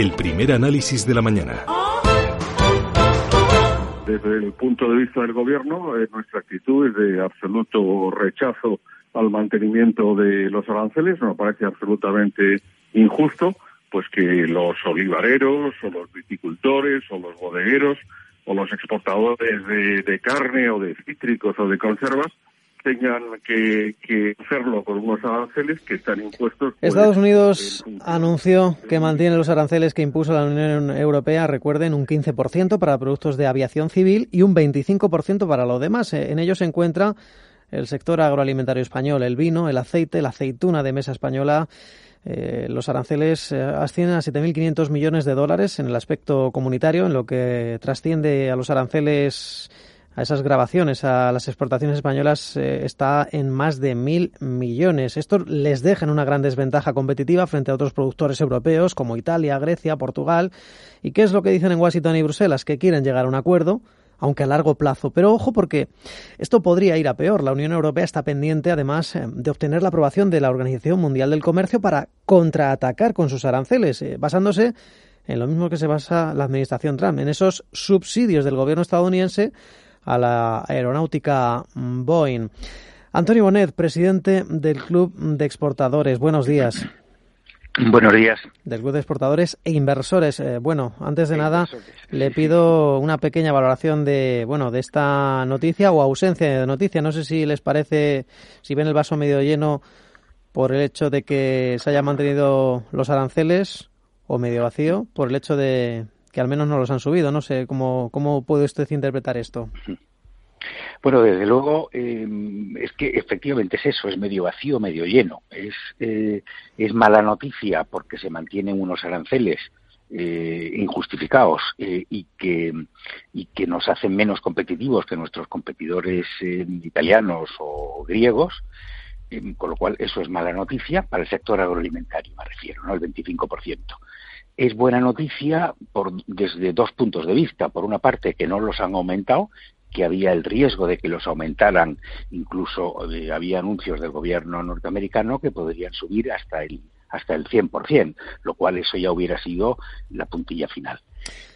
el primer análisis de la mañana. Desde el punto de vista del Gobierno, eh, nuestra actitud es de absoluto rechazo al mantenimiento de los aranceles. Nos parece absolutamente injusto pues que los olivareros o los viticultores o los bodegueros o los exportadores de, carne o de cítricos o de conservas tengan que, hacerlo con unos aranceles que están impuestos. Pues, Estados Unidos anunció que mantiene los aranceles que impuso la Unión Europea, recuerden, un 15% para productos de aviación civil y un 25% para lo demás. En ellos se encuentra el sector agroalimentario español, el vino, el aceite, la aceituna de mesa española eh, los aranceles eh, ascienden a 7.500 millones de dólares en el aspecto comunitario, en lo que trasciende a los aranceles a esas grabaciones, a las exportaciones españolas, eh, está en más de mil millones. Esto les deja en una gran desventaja competitiva frente a otros productores europeos como Italia, Grecia, Portugal. ¿Y qué es lo que dicen en Washington y Bruselas? Que quieren llegar a un acuerdo aunque a largo plazo. Pero ojo porque esto podría ir a peor. La Unión Europea está pendiente, además, eh, de obtener la aprobación de la Organización Mundial del Comercio para contraatacar con sus aranceles, eh, basándose en lo mismo que se basa la administración Trump, en esos subsidios del gobierno estadounidense a la aeronáutica Boeing. Antonio Bonet, presidente del Club de Exportadores. Buenos días. Buenos días. Del Club de Exportadores e Inversores. Eh, bueno, antes de nada, le pido una pequeña valoración de, bueno, de esta noticia o ausencia de noticia. No sé si les parece, si ven el vaso medio lleno por el hecho de que se hayan mantenido los aranceles o medio vacío por el hecho de que al menos no los han subido. No sé cómo, cómo puede usted interpretar esto. Bueno, desde luego eh, es que efectivamente es eso, es medio vacío, medio lleno. Es, eh, es mala noticia porque se mantienen unos aranceles eh, injustificados y, que, y que nos hacen menos competitivos que nuestros competidores italianos o griegos, con lo cual eso es mala noticia para el sector agroalimentario, me refiero, ¿no? el 25% es buena noticia por, desde dos puntos de vista. Por una parte, que no los han aumentado que había el riesgo de que los aumentaran, incluso eh, había anuncios del gobierno norteamericano que podrían subir hasta el hasta el 100%, lo cual eso ya hubiera sido la puntilla final.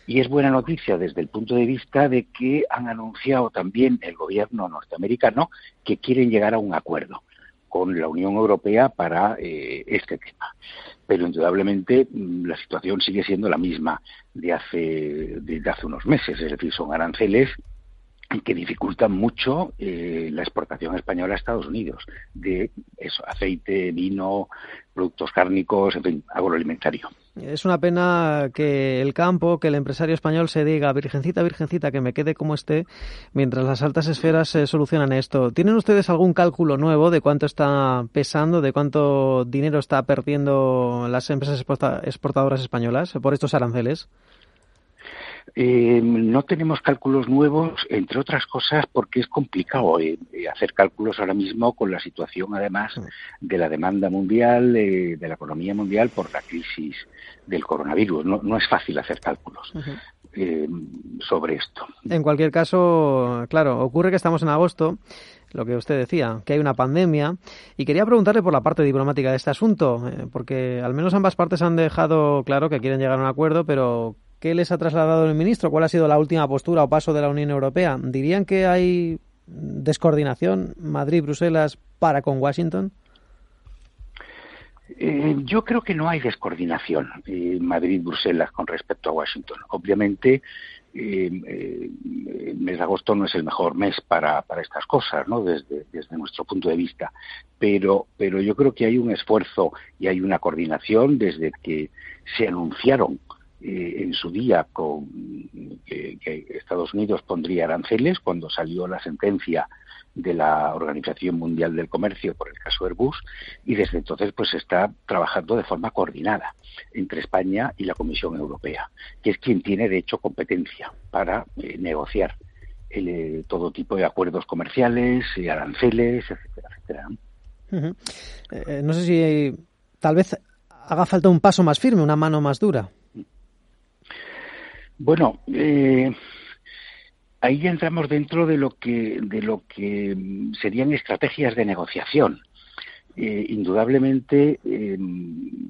Y es buena noticia desde el punto de vista de que han anunciado también el gobierno norteamericano que quieren llegar a un acuerdo con la Unión Europea para eh, este tema. Pero indudablemente mm, la situación sigue siendo la misma de hace, de hace unos meses, es decir, son aranceles que dificultan mucho eh, la exportación española a Estados Unidos de eso, aceite, vino, productos cárnicos, en fin, agroalimentario. Es una pena que el campo, que el empresario español se diga, virgencita, virgencita, que me quede como esté, mientras las altas esferas se solucionan esto. ¿Tienen ustedes algún cálculo nuevo de cuánto está pesando, de cuánto dinero está perdiendo las empresas exportadoras españolas por estos aranceles? Eh, no tenemos cálculos nuevos, entre otras cosas, porque es complicado eh, eh, hacer cálculos ahora mismo con la situación, además, de la demanda mundial, de la economía mundial por la crisis del coronavirus. No, es fácil hacer cálculos. sobre esto. En cualquier caso, claro, ocurre que estamos en agosto, lo que usted decía, que hay una pandemia, y quería preguntarle por la parte diplomática de este asunto, porque al menos ambas partes han dejado claro que quieren llegar a un acuerdo, pero ¿Qué les ha trasladado el ministro? ¿Cuál ha sido la última postura o paso de la Unión Europea? ¿Dirían que hay descoordinación Madrid-Bruselas para con Washington? Eh, yo creo que no hay descoordinación eh, Madrid-Bruselas con respecto a Washington. Obviamente, eh, el mes de agosto no es el mejor mes para, para estas cosas, ¿no? Desde, desde, nuestro punto de vista. Pero, pero yo creo que hay un esfuerzo y hay una coordinación desde que se anunciaron eh, en su día con que, Estados Unidos pondría aranceles cuando salió la sentencia de la Organización Mundial del Comercio por el caso Airbus y desde entonces pues está trabajando de forma coordinada entre España y la Comisión Europea, que es quien tiene de hecho competencia para eh, negociar eh, todo tipo de acuerdos comerciales, aranceles, etcétera, etcétera. no sé si tal vez haga falta un paso más firme, una mano más dura. Bueno, eh, ahí ya entramos dentro de lo que de lo que serían estrategias de negociación eh, indudablemente eh,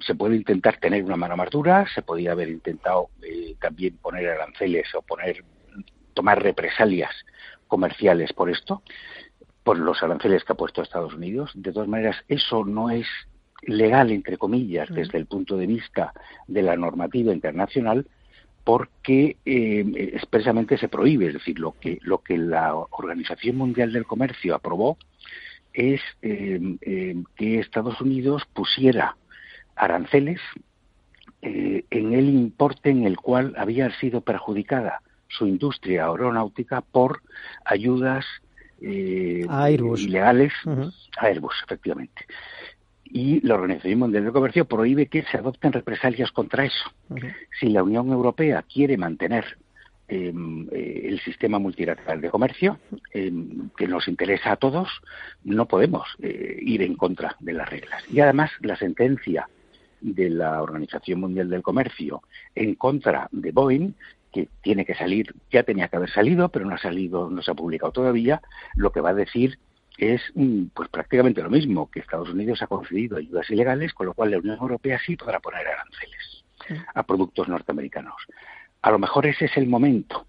se puede intentar tener una mano más dura, se podía haber intentado eh, también poner aranceles o poner tomar represalias comerciales por esto, por los aranceles que ha puesto Estados Unidos. De todas maneras, eso no es legal, entre comillas, desde el punto de vista de la normativa internacional, porque expresamente se prohíbe. Es decir, lo que, lo que la Organización Mundial del Comercio aprobó es eh, eh, que Estados Unidos pusiera aranceles eh, en el importe en el cual había sido perjudicada su industria aeronáutica por ayudas ilegales a Airbus, efectivamente. Y la Organización Mundial del Comercio prohíbe que se adopten represalias contra eso. Si la Unión Europea quiere mantener Em, eh, el sistema multilateral de comercio, em, que nos interesa a todos, no podemos eh, ir en contra de las reglas. Y además, la sentencia de la Organización Mundial del Comercio en contra de Boeing, que tiene que salir, ya tenía que haber salido, pero no ha salido, no se ha publicado todavía, lo que va a decir es mm, pues prácticamente lo mismo, que Estados Unidos ha concedido ayudas ilegales, con lo cual la Unión Europea sí podrá poner aranceles a productos norteamericanos a lo mejor ese es el momento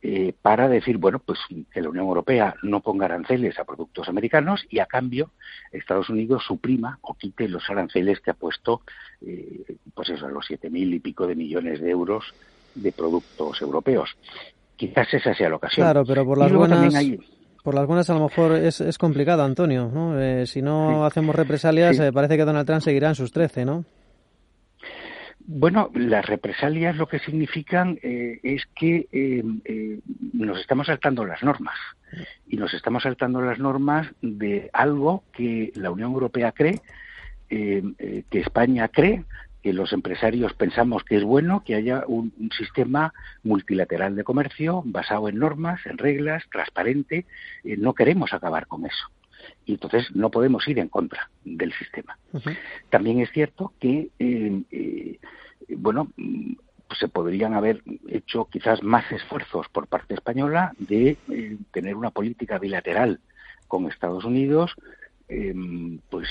eh, para decir, bueno, pues que la Unión Europea no ponga aranceles a productos americanos y a cambio Estados Unidos suprima o quite los aranceles que ha puesto, eh, pues eso, a los siete mil y pico de millones de euros de productos europeos. Quizás esa sea la ocasión. Claro, pero por las buenas... Por las buenas a lo mejor es, es complicado, Antonio. ¿no? Eh, si no hacemos represalias, parece que Donald Trump seguirá en sus trece, ¿no? Bueno, las represalias lo que significan eh, es que eh, eh, nos estamos saltando las normas y nos estamos saltando las normas de algo que la Unión Europea cree, que España cree, que los empresarios pensamos que es bueno que haya un, sistema multilateral de comercio basado en normas, en reglas, transparente. no queremos acabar con eso y entonces no podemos ir en contra del sistema. También es cierto que, eh, eh, bueno, pues se podrían haber hecho quizás más esfuerzos por parte española de eh, tener una política bilateral con Estados Unidos Em, pues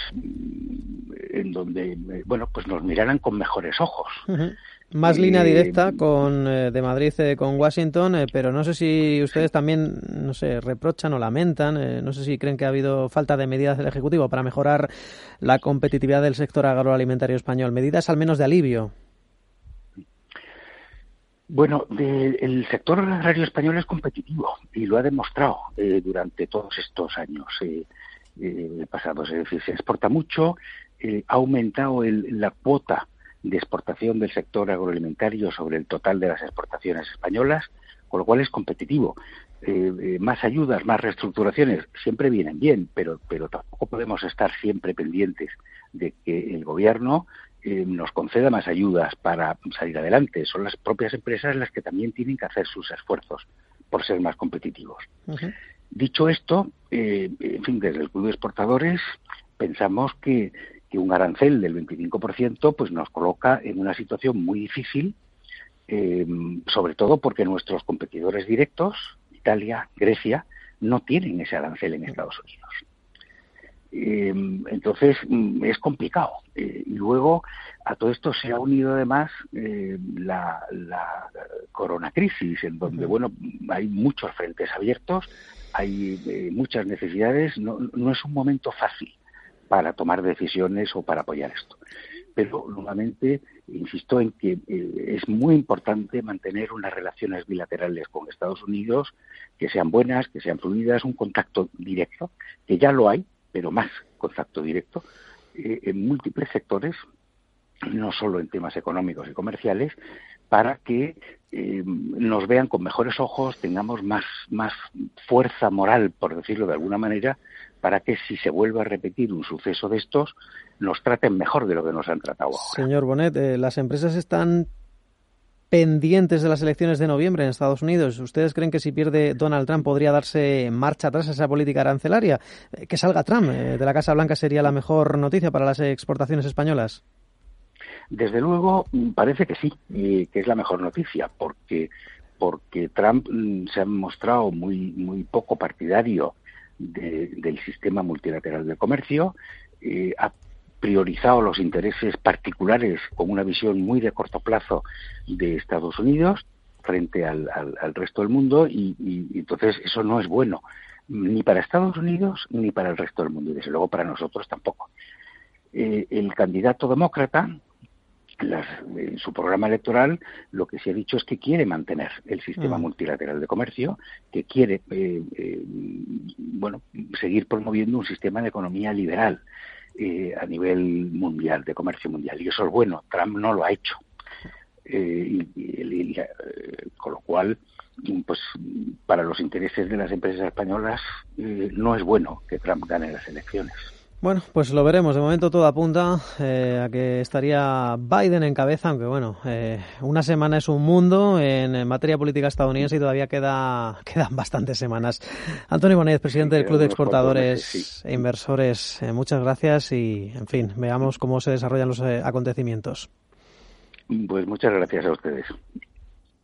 en donde bueno pues nos miraran con mejores ojos. Más línea directa con eh, de Madrid eh, con Washington eh, pero no sé si ustedes también no sé reprochan o lamentan no sé si creen que ha habido falta de medidas del ejecutivo para mejorar la competitividad del sector agroalimentario español. Medidas al menos de alivio. Bueno, el sector agrario español es competitivo y lo ha demostrado durante todos estos años eh, pasados. Es decir, se exporta mucho, eh, ha aumentado la cuota de exportación del sector agroalimentario sobre el total de las exportaciones españolas, con lo cual es competitivo. Eh, eh, más ayudas, más reestructuraciones, siempre vienen bien, pero, pero tampoco podemos estar siempre pendientes de que el gobierno nos conceda más ayudas para salir adelante. Son las propias empresas las que también tienen que hacer sus esfuerzos por ser más competitivos. Dicho esto, eh, en fin, desde el Club de Exportadores pensamos que, un arancel del 25% pues nos coloca en una situación muy difícil, eh, sobre todo porque nuestros competidores directos, Italia, Grecia, no tienen ese arancel en Estados Unidos. Eh, entonces mm, es complicado. y luego a todo esto se ha unido además la, la corona crisis, en donde bueno hay muchos frentes abiertos, hay eh, muchas necesidades, no, es un momento fácil para tomar decisiones o para apoyar esto. Pero nuevamente insisto en que eh, es muy importante mantener unas relaciones bilaterales con Estados Unidos que sean buenas, que sean fluidas, un contacto directo, que ya lo hay, pero más contacto directo, eh, en múltiples sectores, no solo en temas económicos y comerciales, para que eh, nos vean con mejores ojos, tengamos más, más fuerza moral, por decirlo de alguna manera, para que si se vuelve a repetir un suceso de estos, nos traten mejor de lo que nos han tratado ahora. Señor Bonet, eh, las empresas están pendientes de las elecciones de noviembre en Estados Unidos. ¿Ustedes creen que si pierde Donald Trump podría darse marcha atrás a esa política arancelaria? Eh, que salga Trump de la Casa Blanca sería la mejor noticia para las exportaciones españolas. Desde luego, mm, parece que sí, que es la mejor noticia, porque porque Trump mm, se ha mostrado muy muy poco partidario del sistema multilateral de comercio, eh, ha priorizado los intereses particulares con una visión muy de corto plazo de Estados Unidos frente al, resto del mundo y, entonces eso no es bueno ni para Estados Unidos ni para el resto del mundo y desde luego para nosotros tampoco. Eh, el candidato demócrata en su programa electoral lo que se ha dicho es que quiere mantener el sistema mm. multilateral de comercio, que quiere eh, eh, bueno seguir promoviendo un sistema de economía liberal eh, a nivel mundial, de comercio mundial. Y eso es bueno. Trump no lo ha hecho. y, con lo cual, pues para los intereses de las empresas españolas no es bueno que Trump gane las elecciones. Bueno, pues lo veremos. De momento todo apunta eh, a que estaría Biden en cabeza, aunque bueno, eh, una semana es un mundo en, materia política estadounidense y todavía queda, quedan bastantes semanas. Antonio Bonet, presidente del Club de Exportadores e Inversores, eh, muchas gracias y, en fin, veamos cómo se desarrollan los acontecimientos. Pues muchas gracias a ustedes.